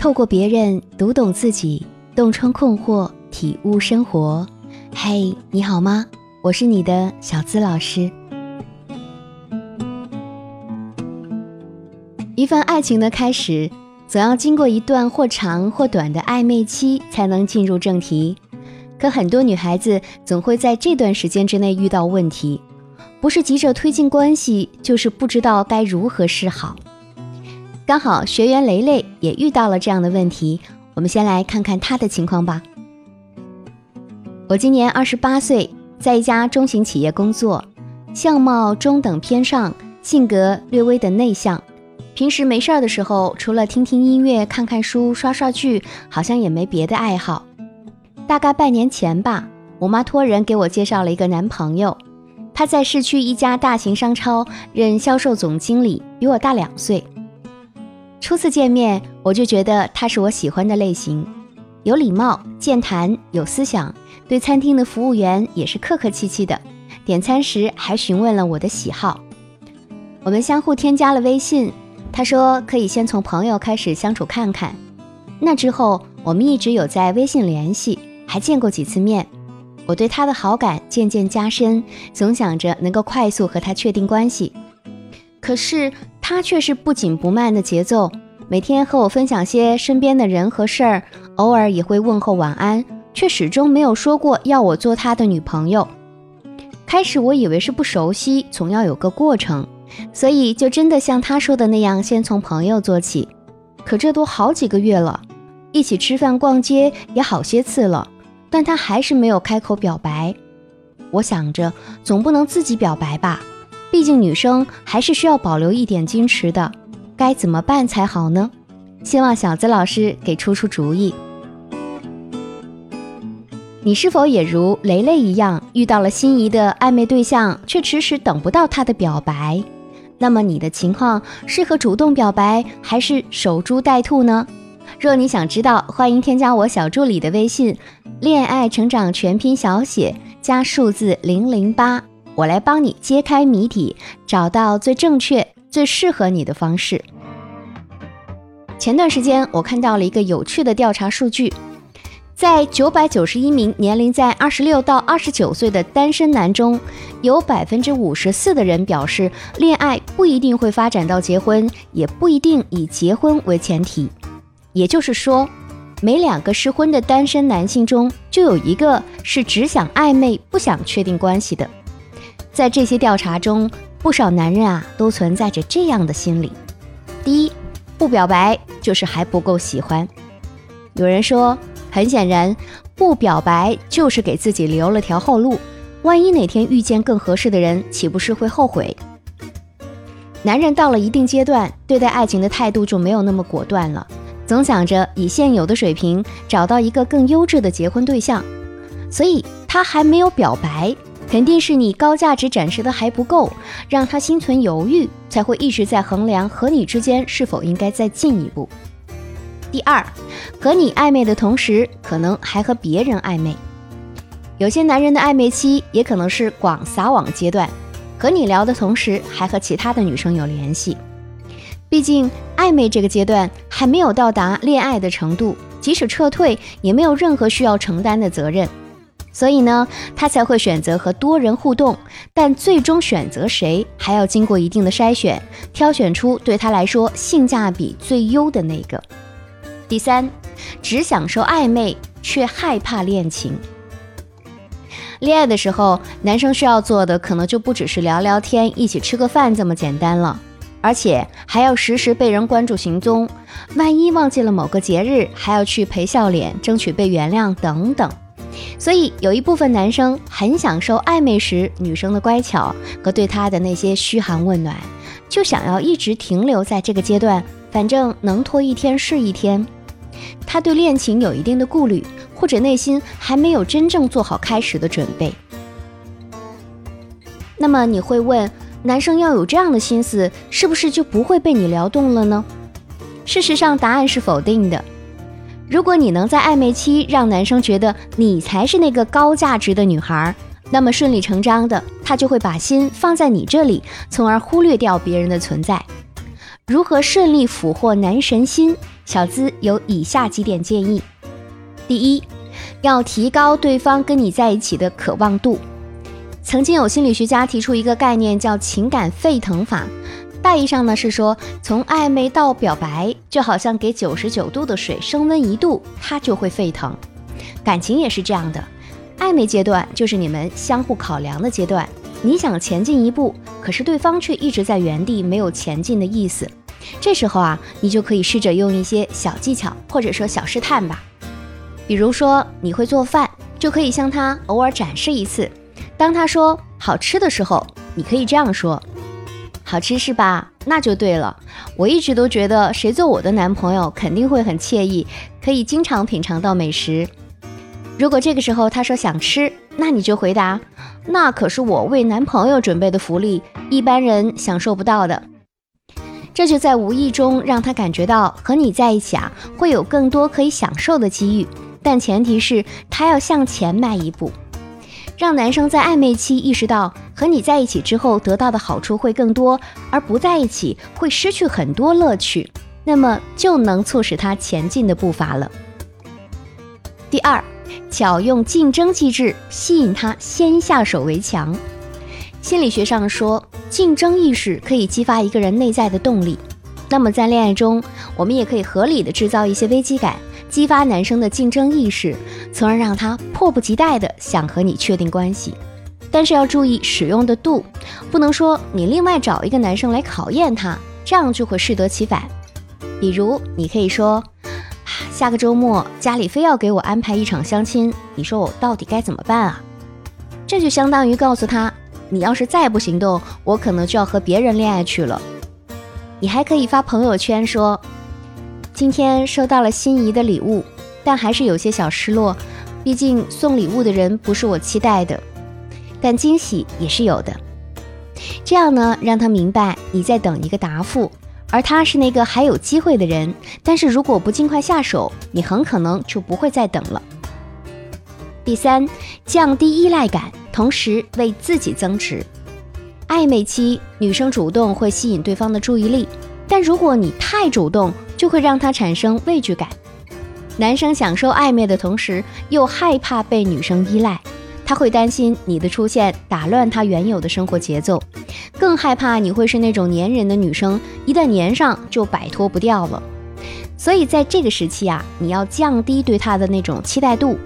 透过别人读懂自己，洞穿困惑，体悟生活。嘿，你好吗？我是你的小资老师。一份爱情的开始，总要经过一段或长或短的暧昧期，才能进入正题。可很多女孩子总会在这段时间之内遇到问题，不是急着推进关系，就是不知道该如何是好。刚好学员雷雷也遇到了这样的问题，我们先来看看他的情况吧。我今年二十八岁，在一家中型企业工作，相貌中等偏上，性格略微的内向。平时没事儿的时候，除了听听音乐、看看书、刷刷剧，好像也没别的爱好。大概半年前吧，我妈托人给我介绍了一个男朋友，他在市区一家大型商超任销售总经理，比我大两岁。初次见面，我就觉得他是我喜欢的类型，有礼貌、健谈、有思想，对餐厅的服务员也是客客气气的，点餐时还询问了我的喜好。我们相互添加了微信，他说可以先从朋友开始相处看看。那之后，我们一直有在微信联系，还见过几次面。我对他的好感渐渐加深，总想着能够快速和他确定关系。可是。他却是不紧不慢的节奏，每天和我分享些身边的人和事儿，偶尔也会问候晚安，却始终没有说过要我做他的女朋友。开始我以为是不熟悉，总要有个过程，所以就真的像他说的那样，先从朋友做起。可这都好几个月了，一起吃饭逛街也好些次了，但他还是没有开口表白。我想着，总不能自己表白吧。毕竟女生还是需要保留一点矜持的，该怎么办才好呢？希望小资老师给出出主意。你是否也如雷雷一样，遇到了心仪的暧昧对象，却迟迟等不到他的表白？那么你的情况适合主动表白，还是守株待兔呢？若你想知道，欢迎添加我小助理的微信“恋爱成长全拼小写加数字零零八”。我来帮你揭开谜底，找到最正确、最适合你的方式。前段时间，我看到了一个有趣的调查数据，在九百九十一名年龄在二十六到二十九岁的单身男中，有百分之五十四的人表示，恋爱不一定会发展到结婚，也不一定以结婚为前提。也就是说，每两个失婚的单身男性中，就有一个是只想暧昧，不想确定关系的。在这些调查中，不少男人啊都存在着这样的心理：第一，不表白就是还不够喜欢。有人说，很显然，不表白就是给自己留了条后路，万一哪天遇见更合适的人，岂不是会后悔？男人到了一定阶段，对待爱情的态度就没有那么果断了，总想着以现有的水平找到一个更优质的结婚对象，所以他还没有表白。肯定是你高价值展示的还不够，让他心存犹豫，才会一直在衡量和你之间是否应该再进一步。第二，和你暧昧的同时，可能还和别人暧昧。有些男人的暧昧期也可能是广撒网阶段，和你聊的同时，还和其他的女生有联系。毕竟暧昧这个阶段还没有到达恋爱的程度，即使撤退，也没有任何需要承担的责任。所以呢，他才会选择和多人互动，但最终选择谁还要经过一定的筛选，挑选出对他来说性价比最优的那个。第三，只享受暧昧却害怕恋情。恋爱的时候，男生需要做的可能就不只是聊聊天、一起吃个饭这么简单了，而且还要时时被人关注行踪，万一忘记了某个节日，还要去陪笑脸，争取被原谅等等。所以有一部分男生很享受暧昧时女生的乖巧和对他的那些嘘寒问暖，就想要一直停留在这个阶段，反正能拖一天是一天。他对恋情有一定的顾虑，或者内心还没有真正做好开始的准备。那么你会问，男生要有这样的心思，是不是就不会被你撩动了呢？事实上，答案是否定的。如果你能在暧昧期让男生觉得你才是那个高价值的女孩，那么顺理成章的，他就会把心放在你这里，从而忽略掉别人的存在。如何顺利俘获男神心？小资有以下几点建议：第一，要提高对方跟你在一起的渴望度。曾经有心理学家提出一个概念，叫情感沸腾法。大意上呢是说，从暧昧到表白，就好像给九十九度的水升温一度，它就会沸腾。感情也是这样的，暧昧阶段就是你们相互考量的阶段。你想前进一步，可是对方却一直在原地，没有前进的意思。这时候啊，你就可以试着用一些小技巧，或者说小试探吧。比如说，你会做饭，就可以向他偶尔展示一次。当他说好吃的时候，你可以这样说：“好吃是吧？那就对了。我一直都觉得，谁做我的男朋友肯定会很惬意，可以经常品尝到美食。如果这个时候他说想吃，那你就回答。”那可是我为男朋友准备的福利，一般人享受不到的。这就在无意中让他感觉到和你在一起啊，会有更多可以享受的机遇，但前提是他要向前迈一步，让男生在暧昧期意识到和你在一起之后得到的好处会更多，而不在一起会失去很多乐趣，那么就能促使他前进的步伐了。第二。巧用竞争机制吸引他先下手为强。心理学上说，竞争意识可以激发一个人内在的动力。那么在恋爱中，我们也可以合理的制造一些危机感，激发男生的竞争意识，从而让他迫不及待的想和你确定关系。但是要注意使用的度，不能说你另外找一个男生来考验他，这样就会适得其反。比如，你可以说。下个周末家里非要给我安排一场相亲，你说我到底该怎么办啊？这就相当于告诉他，你要是再不行动，我可能就要和别人恋爱去了。你还可以发朋友圈说，今天收到了心仪的礼物，但还是有些小失落，毕竟送礼物的人不是我期待的，但惊喜也是有的。这样呢，让他明白你在等一个答复。而他是那个还有机会的人，但是如果不尽快下手，你很可能就不会再等了。第三，降低依赖感，同时为自己增值。暧昧期，女生主动会吸引对方的注意力，但如果你太主动，就会让他产生畏惧感。男生享受暧昧的同时，又害怕被女生依赖。他会担心你的出现打乱他原有的生活节奏，更害怕你会是那种粘人的女生，一旦粘上就摆脱不掉了。所以在这个时期啊，你要降低对他的那种期待度，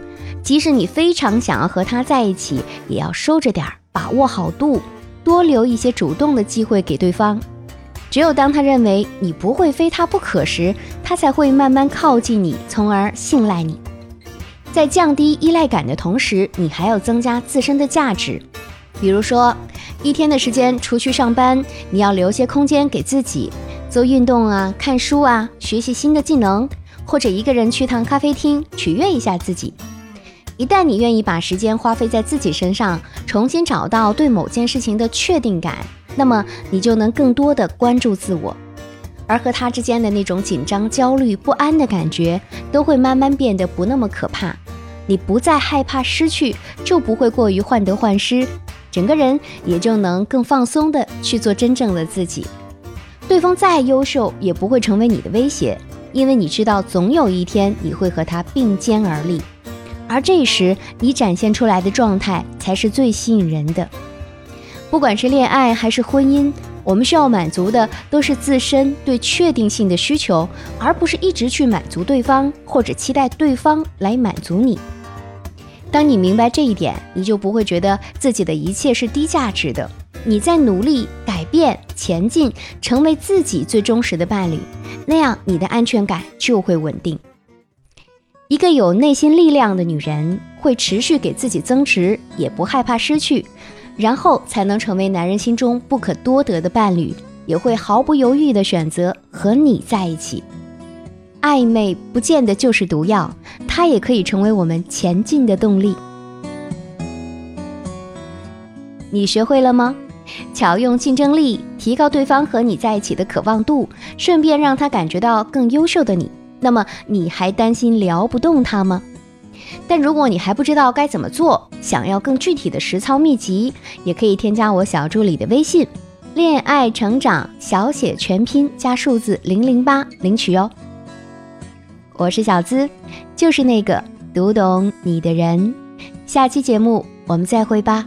即使你非常想要和他在一起，也要收着点儿，把握好度，多留一些主动的机会给对方。只有当他认为你不会非他不可时，他才会慢慢靠近你，从而信赖你。在降低依赖感的同时，你还要增加自身的价值。比如说，一天的时间除去上班，你要留些空间给自己，做运动啊、看书啊、学习新的技能，或者一个人去趟咖啡厅取悦一下自己。一旦你愿意把时间花费在自己身上，重新找到对某件事情的确定感，那么你就能更多的关注自我，而和他之间的那种紧张、焦虑、不安的感觉，都会慢慢变得不那么可怕。你不再害怕失去，就不会过于患得患失，整个人也就能更放松的去做真正的自己。对方再优秀，也不会成为你的威胁，因为你知道总有一天你会和他并肩而立，而这时你展现出来的状态才是最吸引人的。不管是恋爱还是婚姻，我们需要满足的都是自身对确定性的需求，而不是一直去满足对方或者期待对方来满足你。当你明白这一点，你就不会觉得自己的一切是低价值的。你在努力改变、前进，成为自己最忠实的伴侣，那样你的安全感就会稳定。一个有内心力量的女人，会持续给自己增值，也不害怕失去，然后才能成为男人心中不可多得的伴侣，也会毫不犹豫地选择和你在一起。暧昧不见得就是毒药，它也可以成为我们前进的动力。你学会了吗？巧用竞争力提高对方和你在一起的渴望度，顺便让他感觉到更优秀的你。那么你还担心聊不动他吗？但如果你还不知道该怎么做，想要更具体的实操秘籍，也可以添加我小助理的微信。恋爱成长小写全拼加数字零零八领取哦。我是小资，就是那个读懂你的人。下期节目我们再会吧。